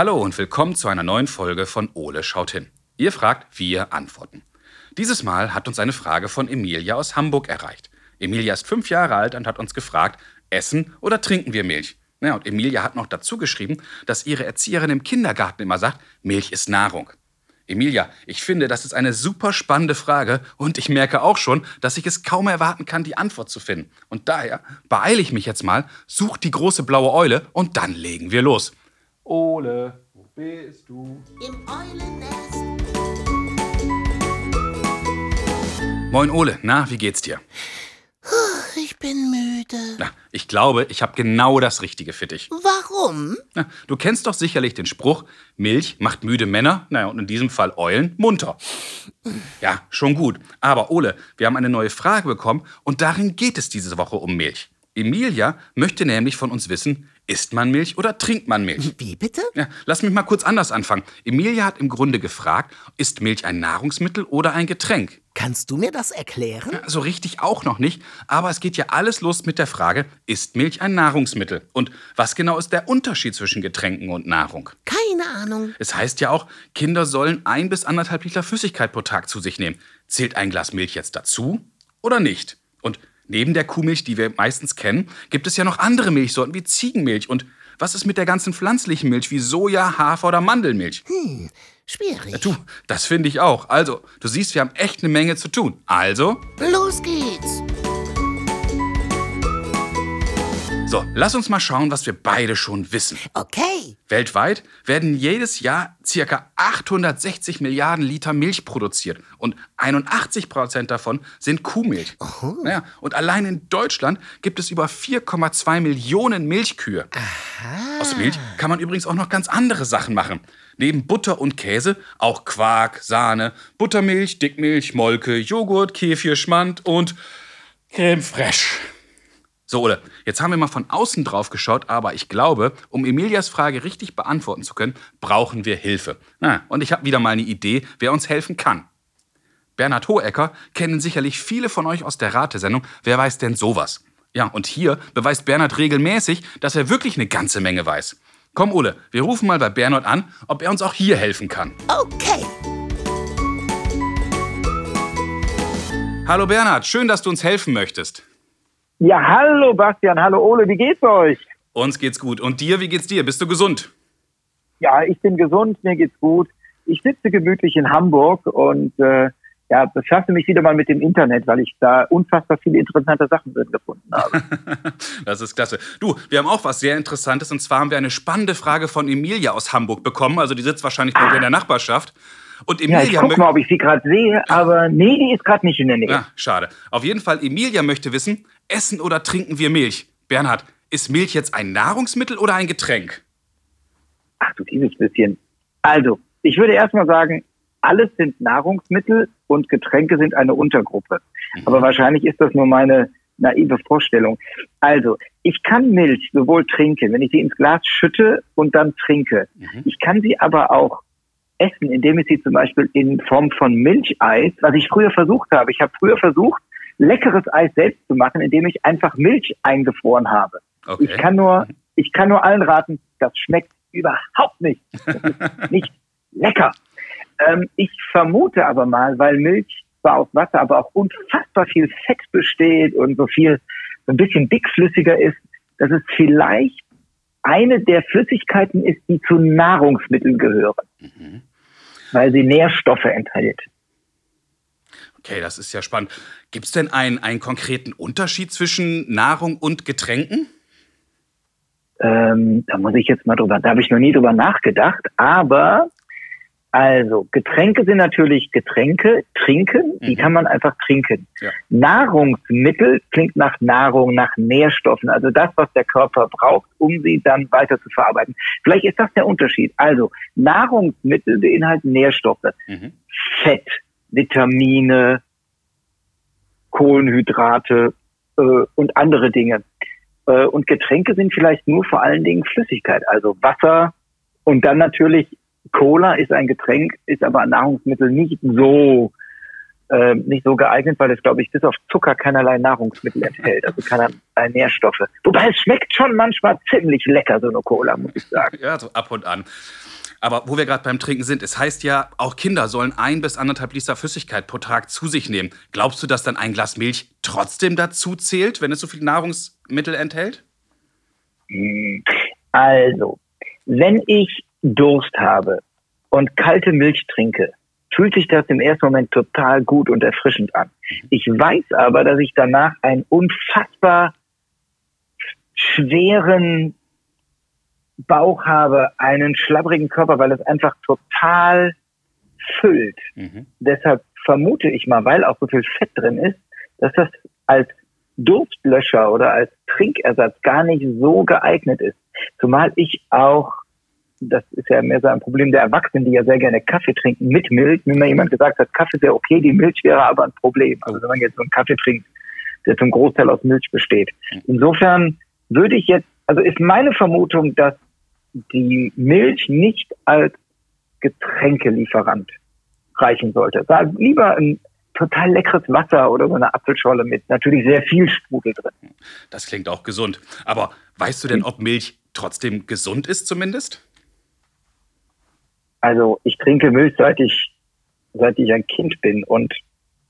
Hallo und willkommen zu einer neuen Folge von Ole schaut hin. Ihr fragt, wir antworten. Dieses Mal hat uns eine Frage von Emilia aus Hamburg erreicht. Emilia ist fünf Jahre alt und hat uns gefragt, essen oder trinken wir Milch? Ja, und Emilia hat noch dazu geschrieben, dass ihre Erzieherin im Kindergarten immer sagt, Milch ist Nahrung. Emilia, ich finde, das ist eine super spannende Frage und ich merke auch schon, dass ich es kaum erwarten kann, die Antwort zu finden. Und daher beeile ich mich jetzt mal, such die große blaue Eule und dann legen wir los. Ole, wo bist du? Im Eulennest. Moin Ole, na, wie geht's dir? Ich bin müde. Na, ich glaube, ich habe genau das Richtige für dich. Warum? Na, du kennst doch sicherlich den Spruch, Milch macht müde Männer, naja, und in diesem Fall Eulen munter. Ja, schon gut. Aber Ole, wir haben eine neue Frage bekommen und darin geht es diese Woche um Milch. Emilia möchte nämlich von uns wissen, Isst man Milch oder trinkt man Milch? Wie bitte? Ja, lass mich mal kurz anders anfangen. Emilia hat im Grunde gefragt, ist Milch ein Nahrungsmittel oder ein Getränk? Kannst du mir das erklären? Ja, so richtig auch noch nicht, aber es geht ja alles los mit der Frage, ist Milch ein Nahrungsmittel? Und was genau ist der Unterschied zwischen Getränken und Nahrung? Keine Ahnung. Es heißt ja auch, Kinder sollen ein bis anderthalb Liter Flüssigkeit pro Tag zu sich nehmen. Zählt ein Glas Milch jetzt dazu oder nicht? Und Neben der Kuhmilch, die wir meistens kennen, gibt es ja noch andere Milchsorten wie Ziegenmilch. Und was ist mit der ganzen pflanzlichen Milch wie Soja, Hafer oder Mandelmilch? Hm, schwierig. Ja, du, das finde ich auch. Also, du siehst, wir haben echt eine Menge zu tun. Also. Los geht's! So, lass uns mal schauen, was wir beide schon wissen. Okay. Weltweit werden jedes Jahr ca. 860 Milliarden Liter Milch produziert und 81 Prozent davon sind Kuhmilch. Oh. Naja, und allein in Deutschland gibt es über 4,2 Millionen Milchkühe. Aha. Aus Milch kann man übrigens auch noch ganz andere Sachen machen. Neben Butter und Käse auch Quark, Sahne, Buttermilch, Dickmilch, Molke, Joghurt, Kefir, Schmand und Creme fraiche. So, Ole, jetzt haben wir mal von außen drauf geschaut, aber ich glaube, um Emilias Frage richtig beantworten zu können, brauchen wir Hilfe. Na, und ich habe wieder mal eine Idee, wer uns helfen kann. Bernhard Hohecker kennen sicherlich viele von euch aus der Ratesendung. Wer weiß denn sowas? Ja, und hier beweist Bernhard regelmäßig, dass er wirklich eine ganze Menge weiß. Komm, Ole, wir rufen mal bei Bernhard an, ob er uns auch hier helfen kann. Okay. Hallo Bernhard, schön, dass du uns helfen möchtest. Ja, hallo Bastian, hallo Ole, wie geht's euch? Uns geht's gut. Und dir, wie geht's dir? Bist du gesund? Ja, ich bin gesund, mir geht's gut. Ich sitze gemütlich in Hamburg und äh, ja, befasse mich wieder mal mit dem Internet, weil ich da unfassbar viele interessante Sachen drin gefunden habe. das ist klasse. Du, wir haben auch was sehr Interessantes und zwar haben wir eine spannende Frage von Emilia aus Hamburg bekommen. Also die sitzt wahrscheinlich bei dir in der Nachbarschaft. Und Emilia ja, ich guck mal, ob ich sie gerade sehe, aber nee, die ist gerade nicht in der Nähe. Ja, schade. Auf jeden Fall, Emilia möchte wissen, essen oder trinken wir Milch? Bernhard, ist Milch jetzt ein Nahrungsmittel oder ein Getränk? Ach du dieses bisschen. Also, ich würde erstmal sagen, alles sind Nahrungsmittel und Getränke sind eine Untergruppe. Mhm. Aber wahrscheinlich ist das nur meine naive Vorstellung. Also, ich kann Milch sowohl trinken, wenn ich sie ins Glas schütte und dann trinke. Mhm. Ich kann sie aber auch essen, indem ich sie zum Beispiel in Form von Milcheis, was ich früher versucht habe. Ich habe früher versucht, leckeres Eis selbst zu machen, indem ich einfach Milch eingefroren habe. Okay. Ich kann nur, ich kann nur allen raten, das schmeckt überhaupt nicht. Das ist nicht lecker. Ähm, ich vermute aber mal, weil Milch zwar aus Wasser, aber auch unfassbar viel Fett besteht und so viel, so ein bisschen dickflüssiger ist, dass es vielleicht eine der Flüssigkeiten ist, die zu Nahrungsmitteln gehören. Mhm weil sie Nährstoffe enthält. Okay, das ist ja spannend. Gibt es denn einen, einen konkreten Unterschied zwischen Nahrung und Getränken? Ähm, da muss ich jetzt mal drüber, da habe ich noch nie drüber nachgedacht, aber also, Getränke sind natürlich Getränke, trinken, die mhm. kann man einfach trinken. Ja. Nahrungsmittel klingt nach Nahrung, nach Nährstoffen, also das, was der Körper braucht, um sie dann weiter zu verarbeiten. Vielleicht ist das der Unterschied. Also, Nahrungsmittel beinhalten Nährstoffe, mhm. Fett, Vitamine, Kohlenhydrate äh, und andere Dinge. Äh, und Getränke sind vielleicht nur vor allen Dingen Flüssigkeit, also Wasser und dann natürlich Cola ist ein Getränk, ist aber ein Nahrungsmittel nicht so äh, nicht so geeignet, weil es, glaube ich, bis auf Zucker keinerlei Nahrungsmittel enthält, also keinerlei Nährstoffe. Wobei es schmeckt schon manchmal ziemlich lecker, so eine Cola, muss ich sagen. Ja, so ab und an. Aber wo wir gerade beim Trinken sind, es heißt ja, auch Kinder sollen ein bis anderthalb Liter Flüssigkeit pro Tag zu sich nehmen. Glaubst du, dass dann ein Glas Milch trotzdem dazu zählt, wenn es so viel Nahrungsmittel enthält? Hm, Also, wenn ich Durst habe und kalte Milch trinke, fühlt sich das im ersten Moment total gut und erfrischend an. Ich weiß aber, dass ich danach einen unfassbar schweren Bauch habe, einen schlabbrigen Körper, weil es einfach total füllt. Mhm. Deshalb vermute ich mal, weil auch so viel Fett drin ist, dass das als Durstlöscher oder als Trinkersatz gar nicht so geeignet ist. Zumal ich auch, das ist ja mehr so ein Problem der Erwachsenen, die ja sehr gerne Kaffee trinken mit Milch. Wenn mir jemand gesagt hat, Kaffee ist ja okay, die Milch wäre aber ein Problem. Also wenn man jetzt so einen Kaffee trinkt, der zum Großteil aus Milch besteht. Insofern würde ich jetzt, also ist meine Vermutung, dass die Milch nicht als Getränkelieferant reichen sollte. Da lieber ein total leckeres Wasser oder so eine Apfelscholle mit natürlich sehr viel Sprudel drin. Das klingt auch gesund. Aber weißt du denn, ob Milch trotzdem gesund ist zumindest? Also ich trinke Milch seit ich seit ich ein Kind bin und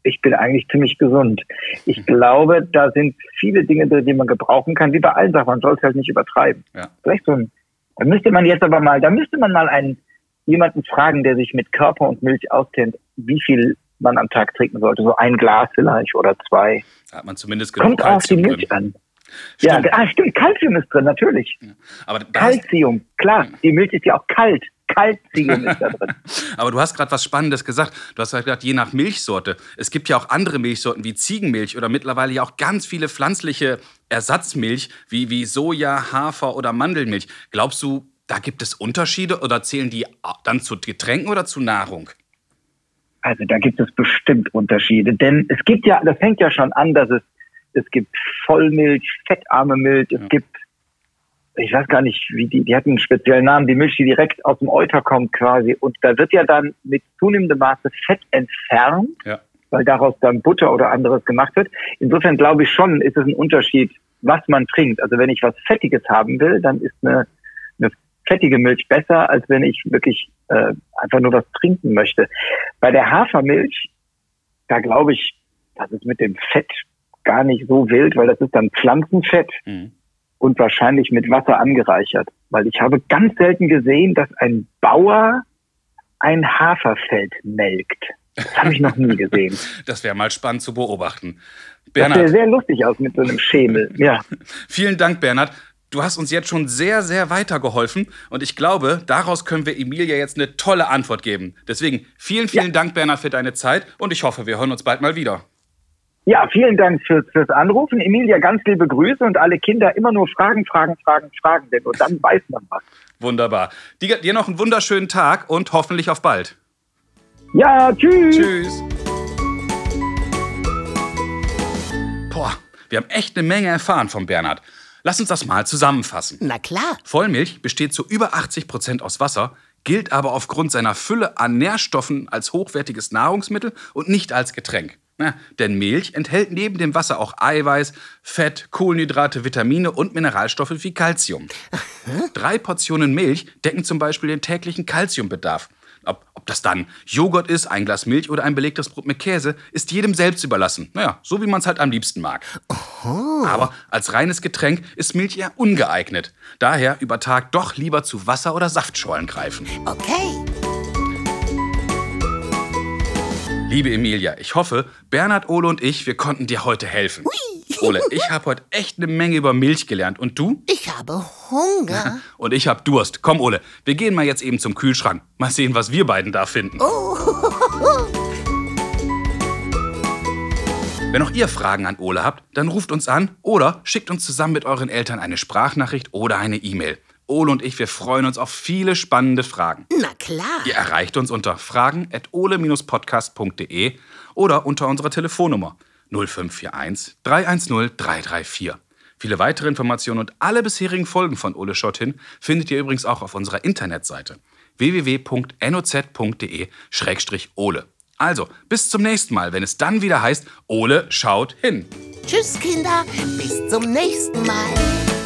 ich bin eigentlich ziemlich gesund. Ich glaube, da sind viele Dinge drin, die man gebrauchen kann, wie bei allen Sachen. Man soll es halt nicht übertreiben. Ja. Vielleicht so ein, da müsste man jetzt aber mal, da müsste man mal einen jemanden fragen, der sich mit Körper und Milch auskennt, wie viel man am Tag trinken sollte. So ein Glas vielleicht oder zwei. Da hat man zumindest genug Kommt auf die Kalzium Milch drin. an. Ja, Stimmt. ah, stimmt. Calcium ist drin, natürlich. Aber, da hast, Calcium, klar. Die Milch ist ja auch kalt. Calcium ist da drin. aber du hast gerade was Spannendes gesagt. Du hast gesagt, je nach Milchsorte. Es gibt ja auch andere Milchsorten wie Ziegenmilch oder mittlerweile ja auch ganz viele pflanzliche Ersatzmilch wie, wie Soja, Hafer oder Mandelmilch. Glaubst du, da gibt es Unterschiede oder zählen die dann zu Getränken oder zu Nahrung? Also da gibt es bestimmt Unterschiede, denn es gibt ja, das fängt ja schon an, dass es es gibt Vollmilch, fettarme Milch, es Ja. gibt, ich weiß gar nicht, wie die, die hatten einen speziellen Namen, die Milch, die direkt aus dem Euter kommt quasi, und da wird ja dann mit zunehmendem Maße Fett entfernt, Ja. weil daraus dann Butter oder anderes gemacht wird. Insofern glaube ich schon, ist es ein Unterschied, was man trinkt. Also wenn ich was Fettiges haben will, dann ist eine, eine fettige Milch besser, als wenn ich wirklich äh, einfach nur was trinken möchte. Bei der Hafermilch, da glaube ich, das ist mit dem Fett gar nicht so wild, weil das ist dann Pflanzenfett Mhm. Und wahrscheinlich mit Wasser angereichert. Weil ich habe ganz selten gesehen, dass ein Bauer ein Haferfeld melkt. Das habe ich noch nie gesehen. Das wäre mal spannend zu beobachten. Das Bernhard, sähe sehr lustig aus mit so einem Schemel. Ja. Vielen Dank, Bernhard. Du hast uns jetzt schon sehr, sehr weitergeholfen und ich glaube, daraus können wir Emilia jetzt eine tolle Antwort geben. Deswegen vielen, vielen Dank, Bernhard, für deine Zeit und ich hoffe, wir hören uns bald mal wieder. Ja, vielen Dank fürs, fürs Anrufen. Emilia, ganz liebe Grüße und alle Kinder immer nur Fragen, Fragen, Fragen, Fragen, denn nur dann weiß man was. Wunderbar. Dir, dir noch einen wunderschönen Tag und hoffentlich auf bald. Ja, tschüss. Tschüss. Boah, wir haben echt eine Menge erfahren von Bernhard. Lass uns das mal zusammenfassen. Na klar. Vollmilch besteht zu über 80 Prozent aus Wasser, gilt aber aufgrund seiner Fülle an Nährstoffen als hochwertiges Nahrungsmittel und nicht als Getränk. Na, denn Milch enthält neben dem Wasser auch Eiweiß, Fett, Kohlenhydrate, Vitamine und Mineralstoffe wie Calcium. Drei Portionen Milch decken zum Beispiel den täglichen Calciumbedarf. Ob, ob das dann Joghurt ist, ein Glas Milch oder ein belegtes Brot mit Käse, ist jedem selbst überlassen. Naja, so wie man es halt am liebsten mag. Aber als reines Getränk ist Milch eher ungeeignet. Daher über Tag doch lieber zu Wasser- oder Saftschorlen greifen. Okay. Liebe Emilia, ich hoffe, Bernhard, Ole und ich, wir konnten dir heute helfen. Ole, ich habe heute echt eine Menge über Milch gelernt. Und du? Ich habe Hunger. Und ich habe Durst. Komm, Ole, wir gehen mal jetzt eben zum Kühlschrank. Mal sehen, was wir beiden da finden. Wenn auch ihr Fragen an Ole habt, dann ruft uns an oder schickt uns zusammen mit euren Eltern eine Sprachnachricht oder eine E-Mail. Ole und ich, wir freuen uns auf viele spannende Fragen. Na klar. Ihr erreicht uns unter fragen.ole-podcast.de oder unter unserer Telefonnummer 0541 310 334. Viele weitere Informationen und alle bisherigen Folgen von Ole Schottin findet ihr übrigens auch auf unserer Internetseite www.noz.de-ole. Also, bis zum nächsten Mal, wenn es dann wieder heißt, Ole schaut hin. Tschüss, Kinder. Bis zum nächsten Mal.